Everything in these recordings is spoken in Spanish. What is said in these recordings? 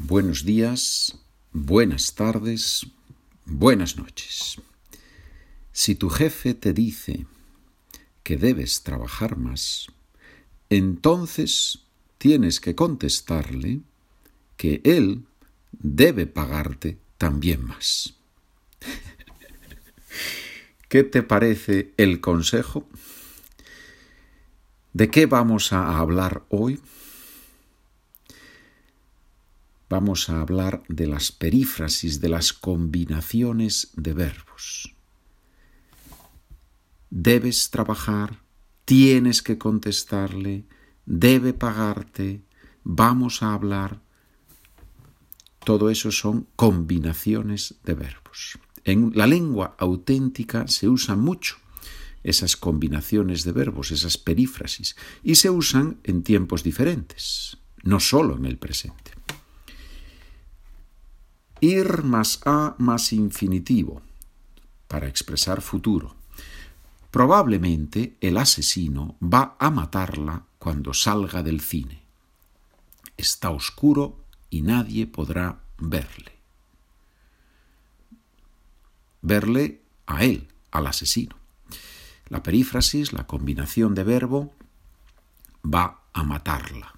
Buenos días, buenas tardes, buenas noches. Si tu jefe te dice que debes trabajar más, entonces tienes que contestarle que él debe pagarte también más. ¿Qué te parece el consejo? ¿De qué vamos a hablar hoy? Vamos a hablar de las perífrasis, de las combinaciones de verbos. Debes trabajar, tienes que contestarle, debe pagarte, vamos a hablar. Todo eso son combinaciones de verbos. En la lengua auténtica se usan mucho esas combinaciones de verbos, esas perífrasis, y se usan en tiempos diferentes, no solo en el presente ir más a más infinitivo, para expresar futuro. Probablemente el asesino va a matarla cuando salga del cine. Está oscuro y nadie podrá verle. Verle a él, al asesino. La perífrasis, la combinación de verbo, va a matarla.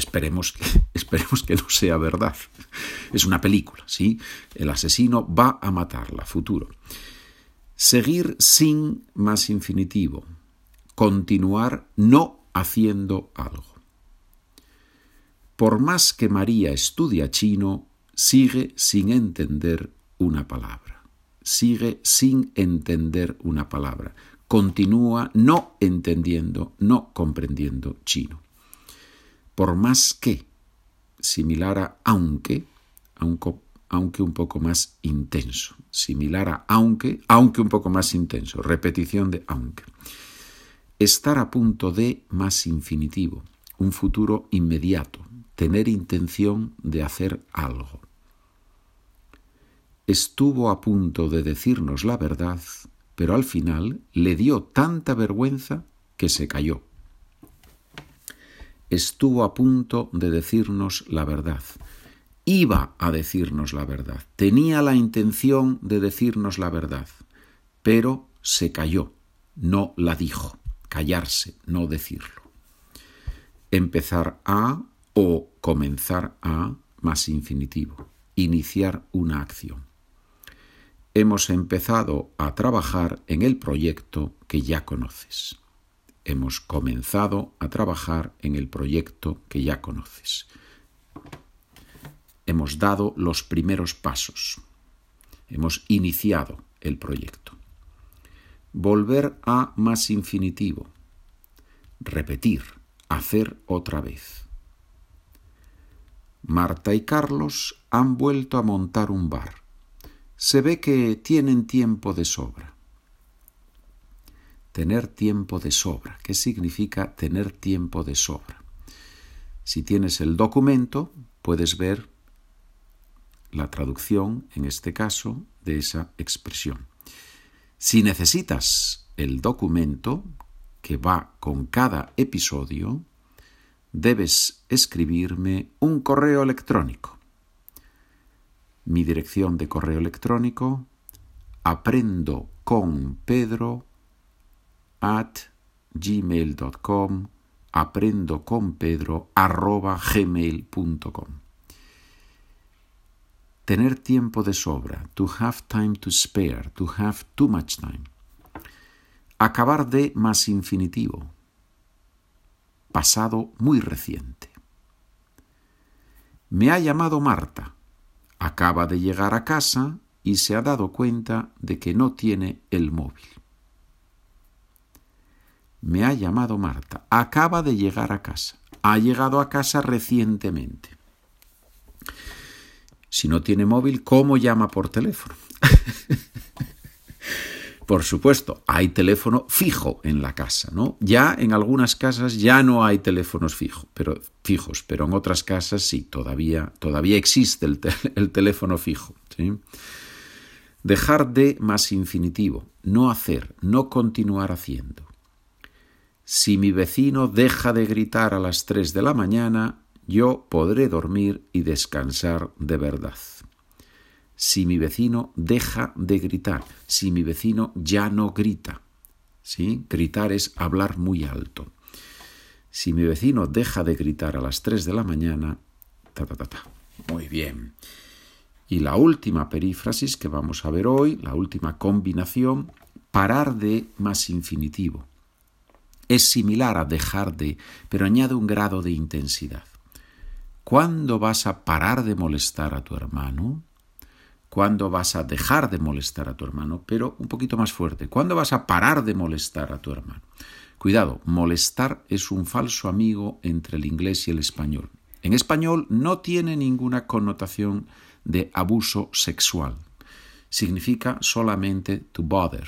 Esperemos que, esperemos que no sea verdad. Es una película, ¿sí? El asesino va a matarla, futuro. Seguir sin más infinitivo. Continuar no haciendo algo. Por más que María estudia chino, sigue sin entender una palabra. Sigue sin entender una palabra. Continúa no entendiendo, no comprendiendo chino por más que, similar a aunque, aunque, un poco más intenso, similar a aunque, aunque un poco más intenso, repetición de aunque. Estar a punto de más infinitivo, un futuro inmediato, tener intención de hacer algo. Estuvo a punto de decirnos la verdad, pero al final le dio tanta vergüenza que se cayó estuvo a punto de decirnos la verdad. Iba a decirnos la verdad. Tenía la intención de decirnos la verdad. Pero se cayó. No la dijo. Callarse, no decirlo. Empezar a o comenzar a más infinitivo. Iniciar una acción. Hemos empezado a trabajar en el proyecto que ya conoces hemos comenzado a trabajar en el proyecto que ya conoces. Hemos dado los primeros pasos. Hemos iniciado el proyecto. Volver a más infinitivo. Repetir. Hacer otra vez. Marta y Carlos han vuelto a montar un bar. Se ve que tienen tiempo de sobra tener tiempo de sobra. ¿Qué significa tener tiempo de sobra? Si tienes el documento, puedes ver la traducción, en este caso, de esa expresión. Si necesitas el documento que va con cada episodio, debes escribirme un correo electrónico. Mi dirección de correo electrónico aprendo con Pedro at gmail.com aprendo con Pedro arroba gmail.com Tener tiempo de sobra, to have time to spare, to have too much time. Acabar de más infinitivo, pasado muy reciente. Me ha llamado Marta, acaba de llegar a casa y se ha dado cuenta de que no tiene el móvil. Me ha llamado Marta. Acaba de llegar a casa. Ha llegado a casa recientemente. Si no tiene móvil, ¿cómo llama por teléfono? por supuesto, hay teléfono fijo en la casa, ¿no? Ya en algunas casas ya no hay teléfonos fijos, pero, fijos, pero en otras casas sí, todavía, todavía existe el, el teléfono fijo. Dejar de más infinitivo, no hacer, no continuar haciendo. Si mi vecino deja de gritar a las tres de la mañana, yo podré dormir y descansar de verdad. Si mi vecino deja de gritar, si mi vecino ya no grita, ¿sí? Gritar es hablar muy alto. Si mi vecino deja de gritar a las 3 de la mañana, ta ta ta ta. Muy bien. Y la última perífrasis que vamos a ver hoy, la última combinación, parar de más infinitivo. Es similar a dejar de, pero añade un grado de intensidad. ¿Cuándo vas a parar de molestar a tu hermano? ¿Cuándo vas a dejar de molestar a tu hermano? Pero un poquito más fuerte. ¿Cuándo vas a parar de molestar a tu hermano? Cuidado, molestar es un falso amigo entre el inglés y el español. En español no tiene ninguna connotación de abuso sexual. Significa solamente to bother.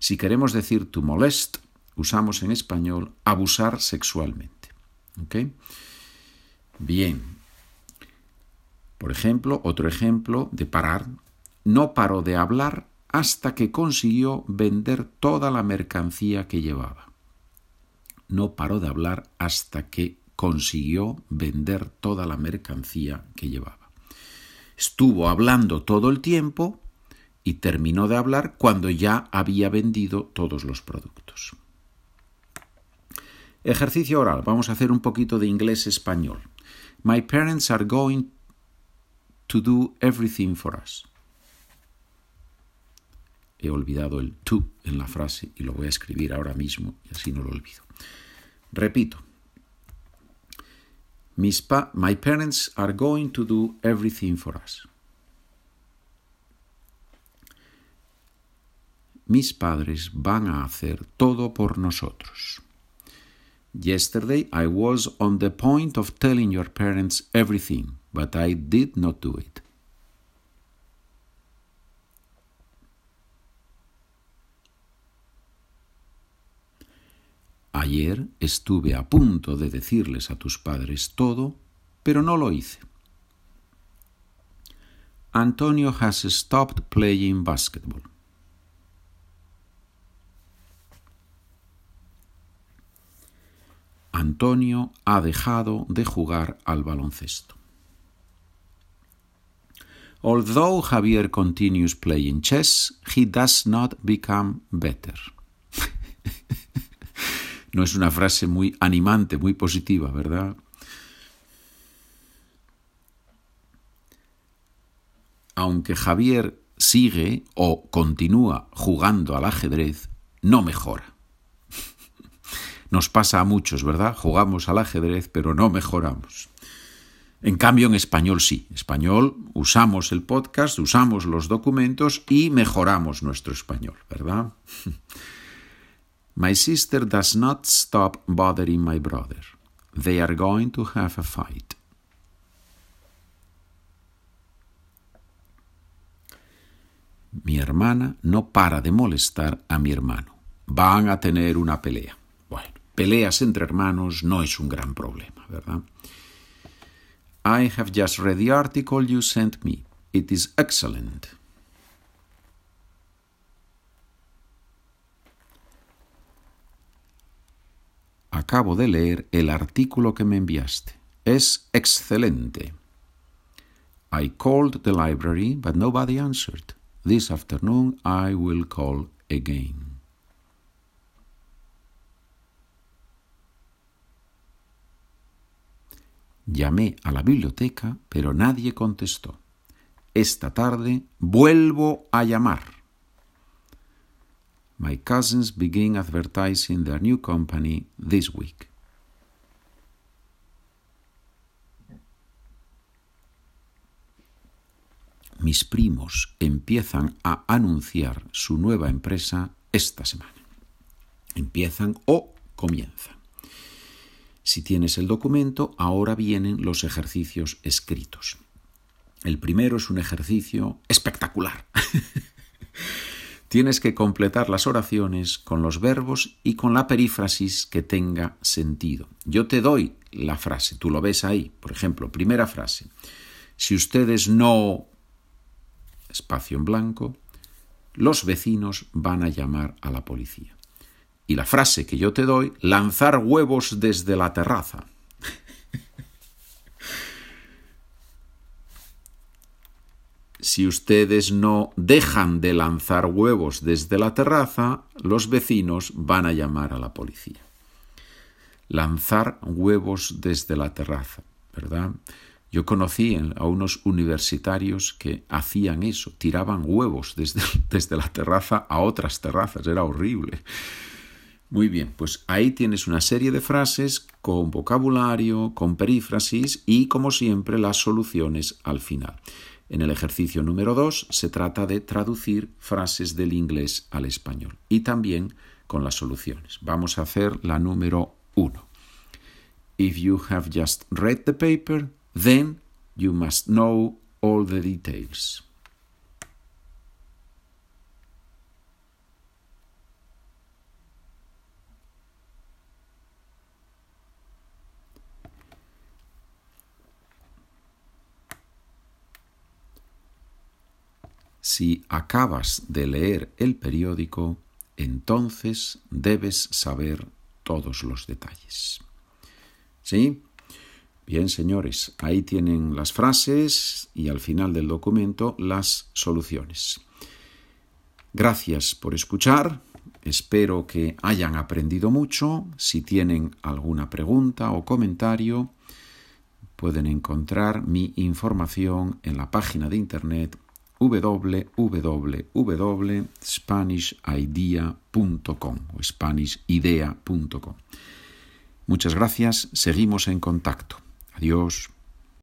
Si queremos decir to molest, usamos en español abusar sexualmente. Bien. Por ejemplo, otro ejemplo de parar. No paró de hablar hasta que consiguió vender toda la mercancía que llevaba. No paró de hablar hasta que consiguió vender toda la mercancía que llevaba. Estuvo hablando todo el tiempo y terminó de hablar cuando ya había vendido todos los productos. Ejercicio oral. Vamos a hacer un poquito de inglés español. My parents are going to do everything for us. He olvidado el to en la frase y lo voy a escribir ahora mismo y así no lo olvido. Repito. my parents are going to do everything for us. Mis padres van a hacer todo por nosotros. Yesterday I was on the point of telling your parents everything, but I did not do it. Ayer estuve a punto de decirles a tus padres todo, pero no lo hice. Antonio has stopped playing basketball. Antonio ha dejado de jugar al baloncesto. Although Javier continues playing chess, he does not become better. no es una frase muy animante, muy positiva, ¿verdad? Aunque Javier sigue o continúa jugando al ajedrez, no mejora. Nos pasa a muchos, ¿verdad? Jugamos al ajedrez, pero no mejoramos. En cambio, en español sí. Español usamos el podcast, usamos los documentos y mejoramos nuestro español, ¿verdad? My sister does not stop bothering my brother. They are going to have a fight. Mi hermana no para de molestar a mi hermano. Van a tener una pelea peleas entre hermanos no es un gran problema, ¿verdad? I have just read the article you sent me. It is excellent. Acabo de leer el artículo que me enviaste. Es excelente. I called the library, but nobody answered. This afternoon I will call again. Llamé a la biblioteca, pero nadie contestó. Esta tarde vuelvo a llamar. My cousins begin advertising their new company this week. Mis primos empiezan a anunciar su nueva empresa esta semana. Empiezan o comienzan. Si tienes el documento, ahora vienen los ejercicios escritos. El primero es un ejercicio espectacular. Tienes que completar las oraciones con los verbos y con la perífrasis que tenga sentido. Yo te doy la frase, tú lo ves ahí. Por ejemplo, primera frase. Si ustedes no... espacio en blanco, los vecinos van a llamar a la policía y la frase que yo te doy, lanzar huevos desde la terraza. si ustedes no dejan de lanzar huevos desde la terraza, los vecinos van a llamar a la policía. Lanzar huevos desde la terraza, ¿verdad? Yo conocí a unos universitarios que hacían eso, tiraban huevos desde, desde la terraza a otras terrazas, era horrible. Muy bien, pues ahí tienes una serie de frases con vocabulario, con perífrasis y, como siempre, las soluciones al final. En el ejercicio número 2 se trata de traducir frases del inglés al español y también con las soluciones. Vamos a hacer la número 1. If you have just read the paper, then you must know all the details. Si acabas de leer el periódico, entonces debes saber todos los detalles. ¿Sí? Bien, señores, ahí tienen las frases y al final del documento las soluciones. Gracias por escuchar. Espero que hayan aprendido mucho. Si tienen alguna pregunta o comentario, pueden encontrar mi información en la página de internet www.spanishidea.com o spanishidea.com. Muchas gracias, seguimos en contacto. Adiós.